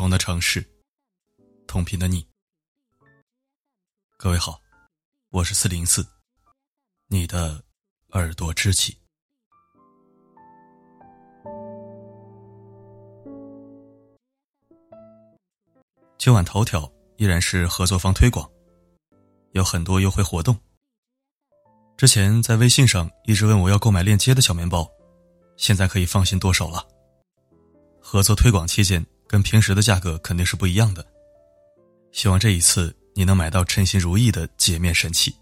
同的城市，同频的你。各位好，我是四零四，你的耳朵知己。今晚头条依然是合作方推广，有很多优惠活动。之前在微信上一直问我要购买链接的小面包，现在可以放心剁手了。合作推广期间。跟平时的价格肯定是不一样的，希望这一次你能买到称心如意的洁面神器。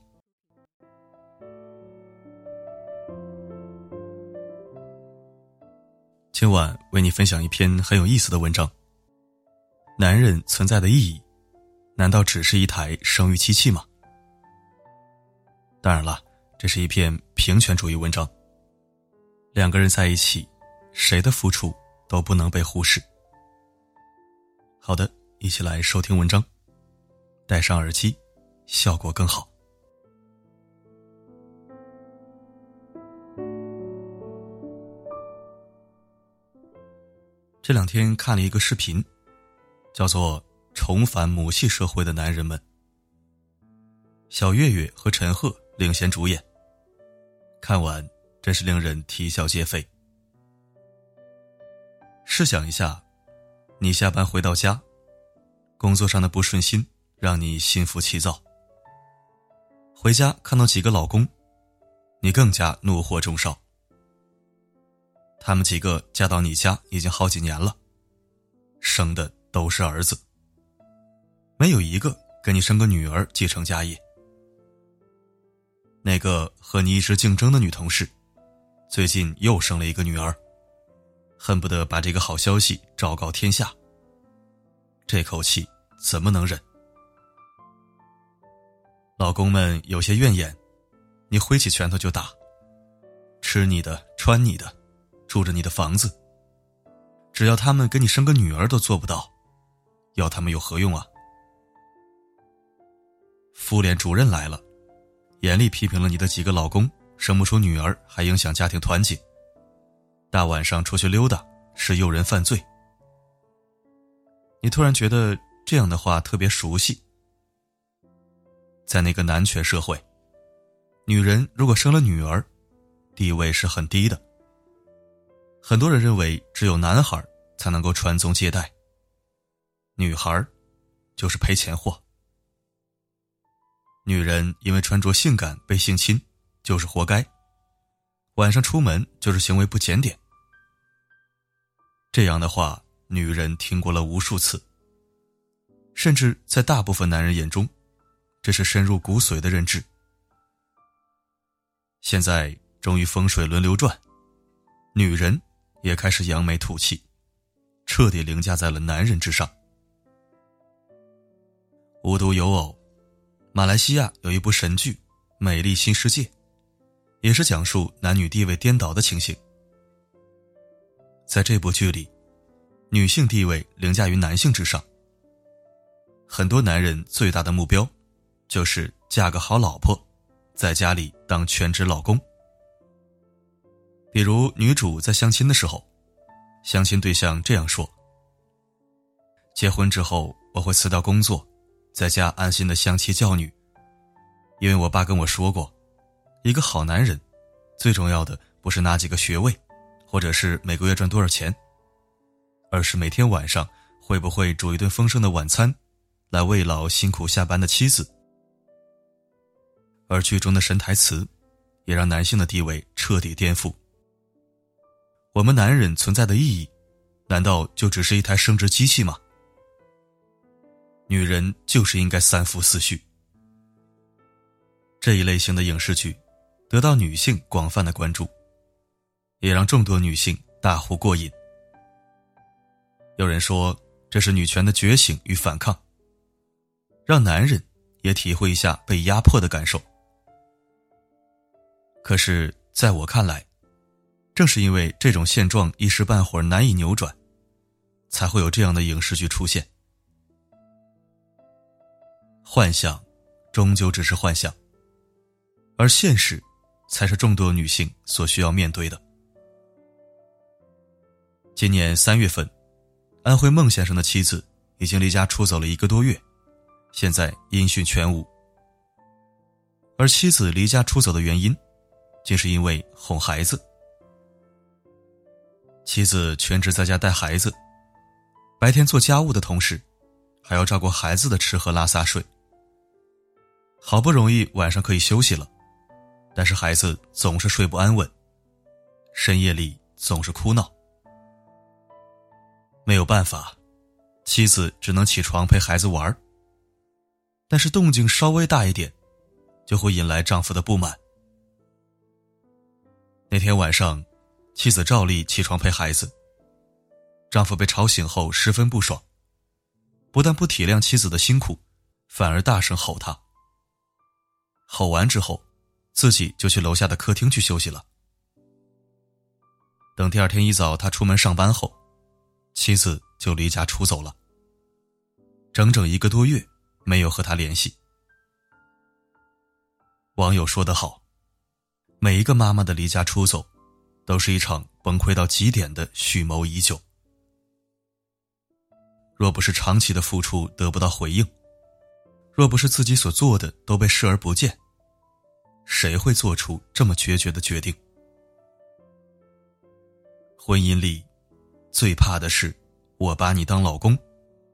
今晚为你分享一篇很有意思的文章。男人存在的意义，难道只是一台生育机器吗？当然了，这是一篇平权主义文章。两个人在一起，谁的付出都不能被忽视。好的，一起来收听文章。戴上耳机，效果更好。这两天看了一个视频，叫做《重返母系社会的男人们》，小岳岳和陈赫领衔主演。看完真是令人啼笑皆非。试想一下。你下班回到家，工作上的不顺心让你心浮气躁。回家看到几个老公，你更加怒火中烧。他们几个嫁到你家已经好几年了，生的都是儿子，没有一个给你生个女儿继承家业。那个和你一直竞争的女同事，最近又生了一个女儿。恨不得把这个好消息昭告天下。这口气怎么能忍？老公们有些怨言，你挥起拳头就打。吃你的，穿你的，住着你的房子。只要他们给你生个女儿都做不到，要他们有何用啊？妇联主任来了，严厉批评了你的几个老公生不出女儿，还影响家庭团结。大晚上出去溜达是诱人犯罪。你突然觉得这样的话特别熟悉。在那个男权社会，女人如果生了女儿，地位是很低的。很多人认为只有男孩才能够传宗接代，女孩就是赔钱货。女人因为穿着性感被性侵，就是活该。晚上出门就是行为不检点，这样的话，女人听过了无数次。甚至在大部分男人眼中，这是深入骨髓的认知。现在终于风水轮流转，女人也开始扬眉吐气，彻底凌驾在了男人之上。无独有偶，马来西亚有一部神剧《美丽新世界》。也是讲述男女地位颠倒的情形。在这部剧里，女性地位凌驾于男性之上。很多男人最大的目标，就是嫁个好老婆，在家里当全职老公。比如女主在相亲的时候，相亲对象这样说：“结婚之后，我会辞掉工作，在家安心的相妻教女，因为我爸跟我说过。”一个好男人，最重要的不是拿几个学位，或者是每个月赚多少钱，而是每天晚上会不会煮一顿丰盛的晚餐，来慰劳辛苦下班的妻子。而剧中的神台词，也让男性的地位彻底颠覆。我们男人存在的意义，难道就只是一台生殖机器吗？女人就是应该三夫四婿。这一类型的影视剧。得到女性广泛的关注，也让众多女性大呼过瘾。有人说这是女权的觉醒与反抗，让男人也体会一下被压迫的感受。可是，在我看来，正是因为这种现状一时半会儿难以扭转，才会有这样的影视剧出现。幻想，终究只是幻想，而现实。才是众多女性所需要面对的。今年三月份，安徽孟先生的妻子已经离家出走了一个多月，现在音讯全无。而妻子离家出走的原因，竟是因为哄孩子。妻子全职在家带孩子，白天做家务的同时，还要照顾孩子的吃喝拉撒睡。好不容易晚上可以休息了，但是孩子总是睡不安稳，深夜里总是哭闹。没有办法，妻子只能起床陪孩子玩但是动静稍微大一点，就会引来丈夫的不满。那天晚上，妻子照例起床陪孩子。丈夫被吵醒后十分不爽，不但不体谅妻子的辛苦，反而大声吼她。吼完之后，自己就去楼下的客厅去休息了。等第二天一早，他出门上班后。妻子就离家出走了，整整一个多月没有和他联系。网友说得好，每一个妈妈的离家出走，都是一场崩溃到极点的蓄谋已久。若不是长期的付出得不到回应，若不是自己所做的都被视而不见，谁会做出这么决绝的决定？婚姻里。最怕的是，我把你当老公，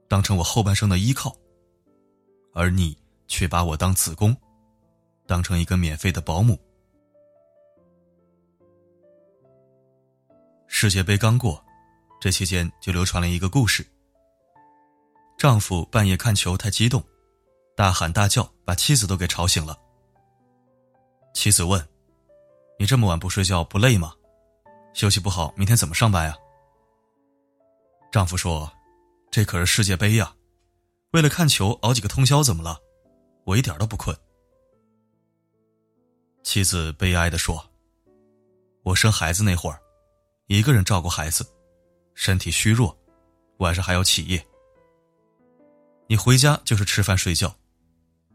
当成我后半生的依靠，而你却把我当子宫，当成一个免费的保姆。世界杯刚过，这期间就流传了一个故事：丈夫半夜看球太激动，大喊大叫，把妻子都给吵醒了。妻子问：“你这么晚不睡觉不累吗？休息不好，明天怎么上班呀？”丈夫说：“这可是世界杯呀，为了看球熬几个通宵怎么了？我一点都不困。”妻子悲哀的说：“我生孩子那会儿，一个人照顾孩子，身体虚弱，晚上还要起夜。你回家就是吃饭睡觉，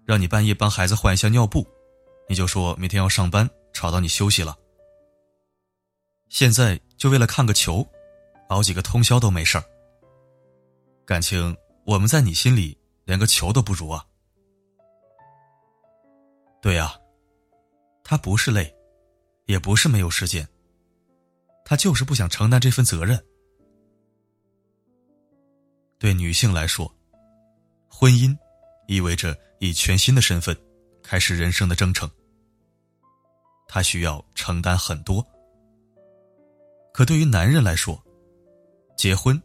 让你半夜帮孩子换一下尿布，你就说明天要上班，吵到你休息了。现在就为了看个球。”熬几个通宵都没事儿。感情我们在你心里连个球都不如啊！对呀，他不是累，也不是没有时间，他就是不想承担这份责任。对女性来说，婚姻意味着以全新的身份开始人生的征程，她需要承担很多。可对于男人来说，结婚，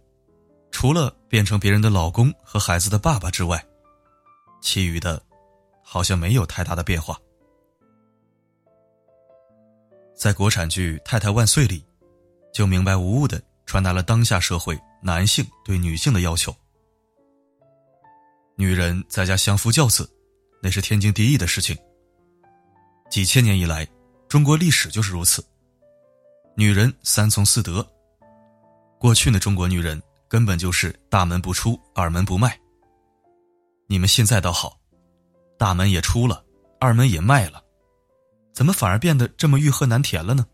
除了变成别人的老公和孩子的爸爸之外，其余的，好像没有太大的变化。在国产剧《太太万岁》里，就明白无误的传达了当下社会男性对女性的要求：女人在家相夫教子，那是天经地义的事情。几千年以来，中国历史就是如此。女人三从四德。过去的中国女人根本就是大门不出，二门不迈。你们现在倒好，大门也出了，二门也迈了，怎么反而变得这么欲壑难填了呢？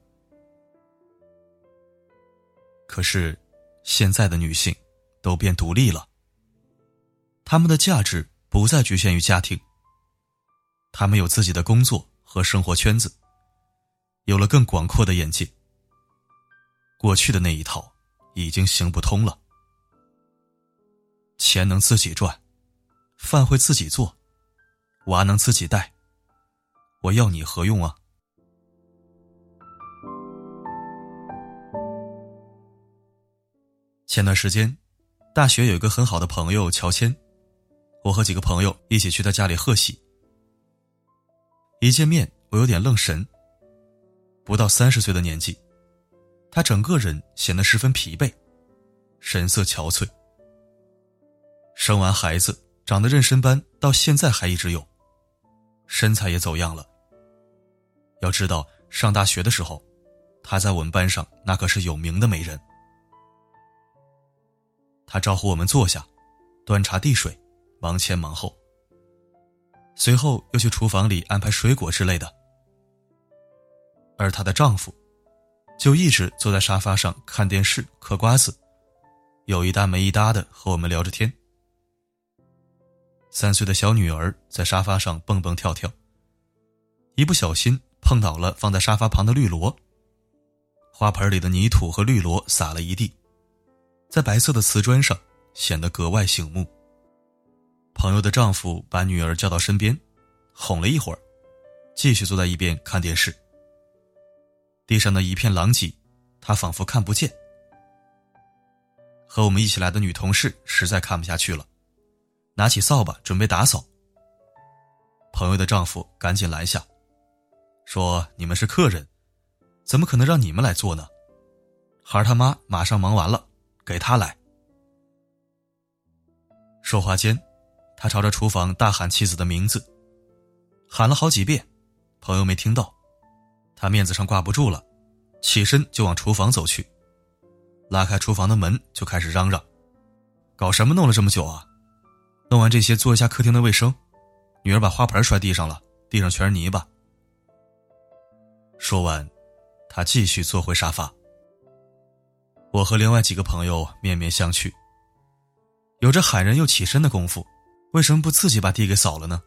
可是，现在的女性都变独立了，她们的价值不再局限于家庭，她们有自己的工作和生活圈子，有了更广阔的眼界。过去的那一套。已经行不通了。钱能自己赚，饭会自己做，娃能自己带，我要你何用啊？前段时间，大学有一个很好的朋友乔迁，我和几个朋友一起去他家里贺喜。一见面，我有点愣神。不到三十岁的年纪。他整个人显得十分疲惫，神色憔悴。生完孩子，长得妊娠斑，到现在还一直有，身材也走样了。要知道，上大学的时候，他在我们班上那可是有名的美人。他招呼我们坐下，端茶递水，忙前忙后。随后又去厨房里安排水果之类的，而她的丈夫。就一直坐在沙发上看电视嗑瓜子，有一搭没一搭的和我们聊着天。三岁的小女儿在沙发上蹦蹦跳跳，一不小心碰倒了放在沙发旁的绿萝，花盆里的泥土和绿萝洒了一地，在白色的瓷砖上显得格外醒目。朋友的丈夫把女儿叫到身边，哄了一会儿，继续坐在一边看电视。地上的一片狼藉，他仿佛看不见。和我们一起来的女同事实在看不下去了，拿起扫把准备打扫。朋友的丈夫赶紧拦下，说：“你们是客人，怎么可能让你们来做呢？孩他妈马上忙完了，给他来。”说话间。他朝着厨房大喊妻子的名字，喊了好几遍，朋友没听到，他面子上挂不住了，起身就往厨房走去，拉开厨房的门就开始嚷嚷：“搞什么弄了这么久啊？弄完这些做一下客厅的卫生。”女儿把花盆摔地上了，地上全是泥巴。说完，他继续坐回沙发。我和另外几个朋友面面相觑，有着喊人又起身的功夫。为什么不自己把地给扫了呢？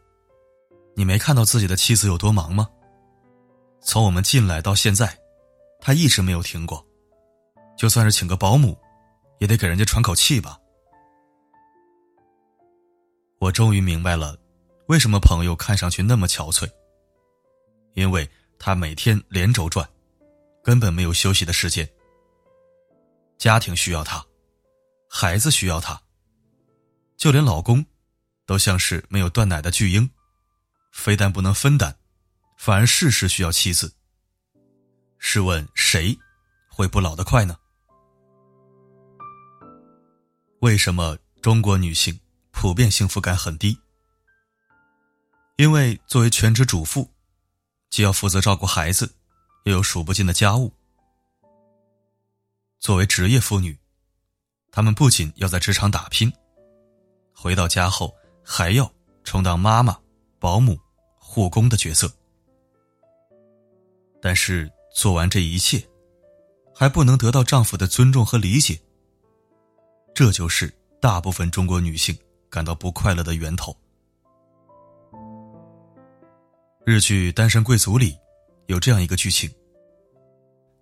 你没看到自己的妻子有多忙吗？从我们进来到现在，他一直没有停过。就算是请个保姆，也得给人家喘口气吧。我终于明白了，为什么朋友看上去那么憔悴。因为他每天连轴转，根本没有休息的时间。家庭需要他，孩子需要他，就连老公。都像是没有断奶的巨婴，非但不能分担，反而事事需要妻子。试问谁会不老得快呢？为什么中国女性普遍幸福感很低？因为作为全职主妇，既要负责照顾孩子，又有数不尽的家务；作为职业妇女，她们不仅要在职场打拼，回到家后。还要充当妈妈、保姆、护工的角色，但是做完这一切，还不能得到丈夫的尊重和理解。这就是大部分中国女性感到不快乐的源头。日剧《单身贵族》里有这样一个剧情：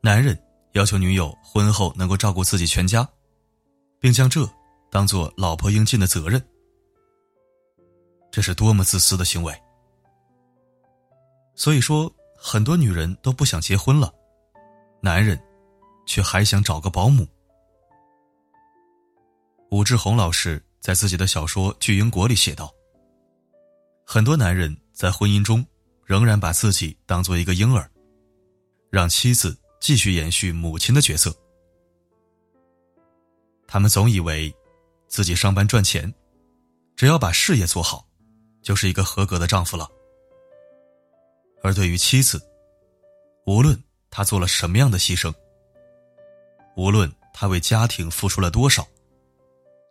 男人要求女友婚后能够照顾自己全家，并将这当做老婆应尽的责任。这是多么自私的行为！所以说，很多女人都不想结婚了，男人却还想找个保姆。武志红老师在自己的小说《巨婴国》里写道：“很多男人在婚姻中仍然把自己当做一个婴儿，让妻子继续延续母亲的角色。他们总以为自己上班赚钱，只要把事业做好。”就是一个合格的丈夫了。而对于妻子，无论他做了什么样的牺牲，无论他为家庭付出了多少，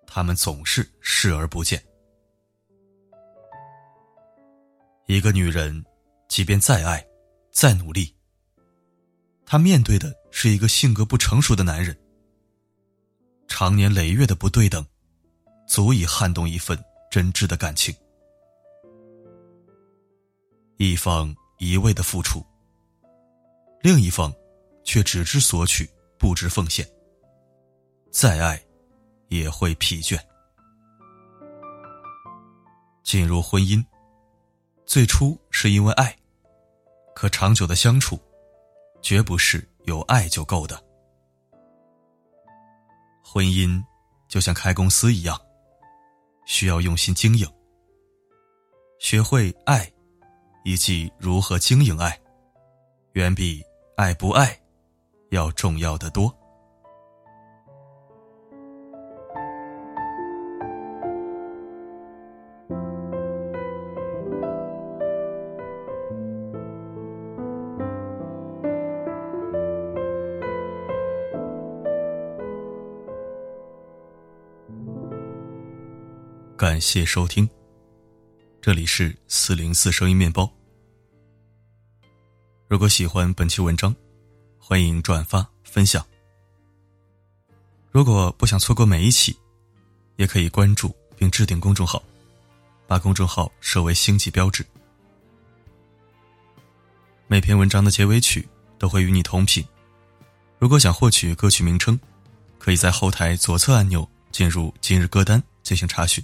他们总是视而不见。一个女人，即便再爱，再努力，她面对的是一个性格不成熟的男人。长年累月的不对等，足以撼动一份真挚的感情。一方一味的付出，另一方却只知索取，不知奉献。再爱，也会疲倦。进入婚姻，最初是因为爱，可长久的相处，绝不是有爱就够的。婚姻就像开公司一样，需要用心经营，学会爱。以及如何经营爱，远比爱不爱要重要的多。感谢收听。这里是四零四声音面包。如果喜欢本期文章，欢迎转发分享。如果不想错过每一期，也可以关注并置顶公众号，把公众号设为星级标志。每篇文章的结尾曲都会与你同频。如果想获取歌曲名称，可以在后台左侧按钮进入今日歌单进行查询。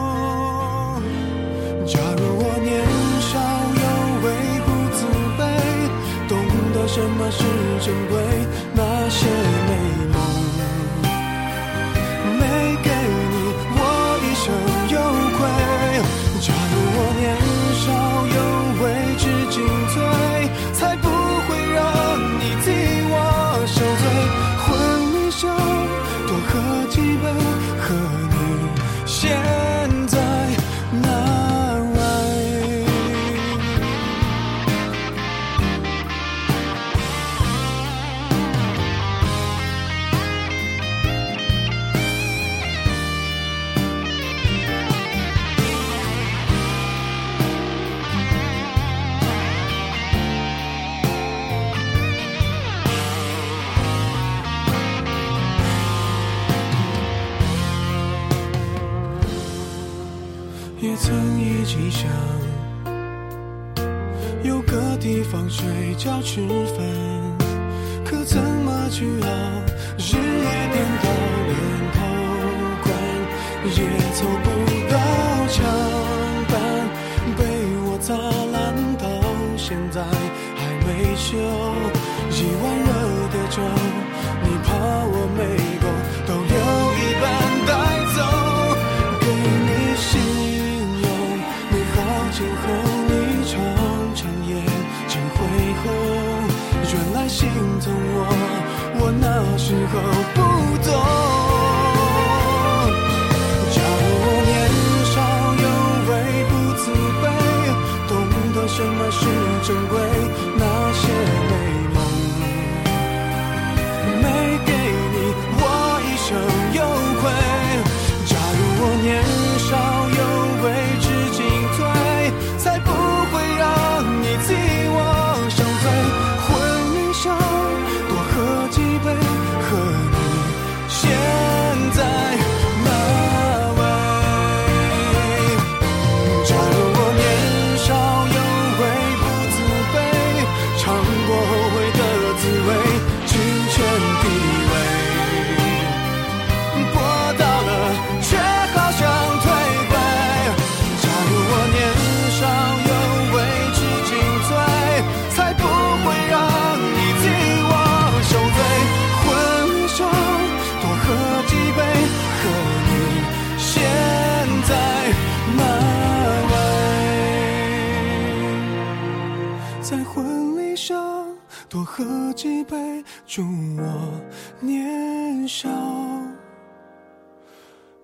什么是珍贵？那些美梦曾一起想有个地方睡觉吃饭，可怎么去熬？日夜颠倒连头款也凑不到墙板，被我砸烂到现在还没修。时候不懂。假如我年少有为不自卑，懂得什么是珍贵，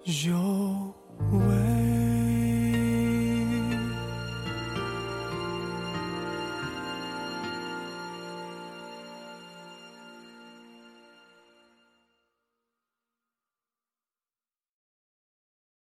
your.